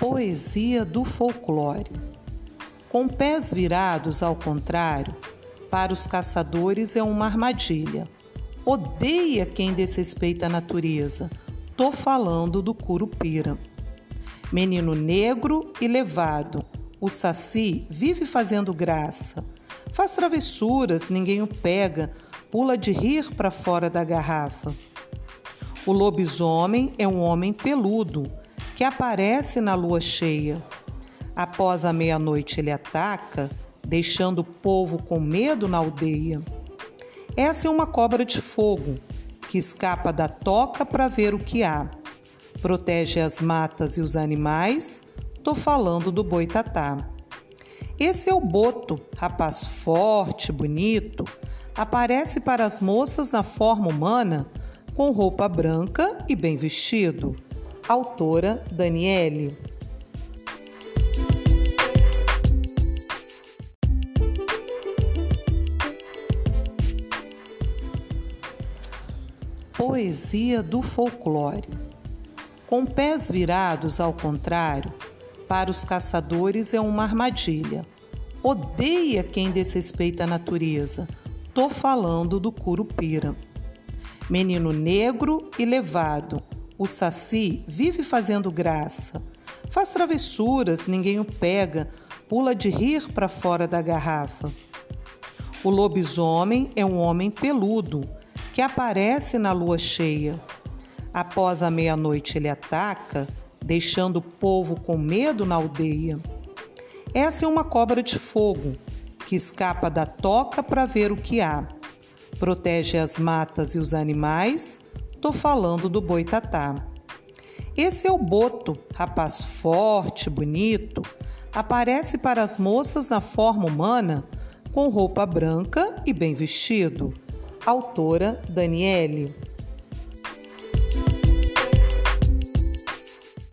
Poesia do folclore. Com pés virados ao contrário, para os caçadores é uma armadilha. Odeia quem desrespeita a natureza. Tô falando do curupira. Menino negro e levado, o saci vive fazendo graça. Faz travessuras, ninguém o pega, pula de rir para fora da garrafa. O lobisomem é um homem peludo que aparece na lua cheia. Após a meia-noite, ele ataca, deixando o povo com medo na aldeia. Essa é uma cobra de fogo que escapa da toca para ver o que há. Protege as matas e os animais. Tô falando do boitatá. Esse é o boto, rapaz forte, bonito, aparece para as moças na forma humana, com roupa branca e bem vestido. Autora Daniele. Poesia do folclore. Com pés virados ao contrário, para os caçadores é uma armadilha. Odeia quem desrespeita a natureza. Tô falando do curupira. Menino negro e levado, o saci vive fazendo graça. Faz travessuras, ninguém o pega, pula de rir para fora da garrafa. O lobisomem é um homem peludo que aparece na lua cheia. Após a meia-noite, ele ataca, deixando o povo com medo na aldeia. Essa é uma cobra de fogo que escapa da toca para ver o que há. Protege as matas e os animais Tô falando do boitatá. Esse é o boto, rapaz forte, bonito, aparece para as moças na forma humana, com roupa branca e bem vestido. Autora Daniele.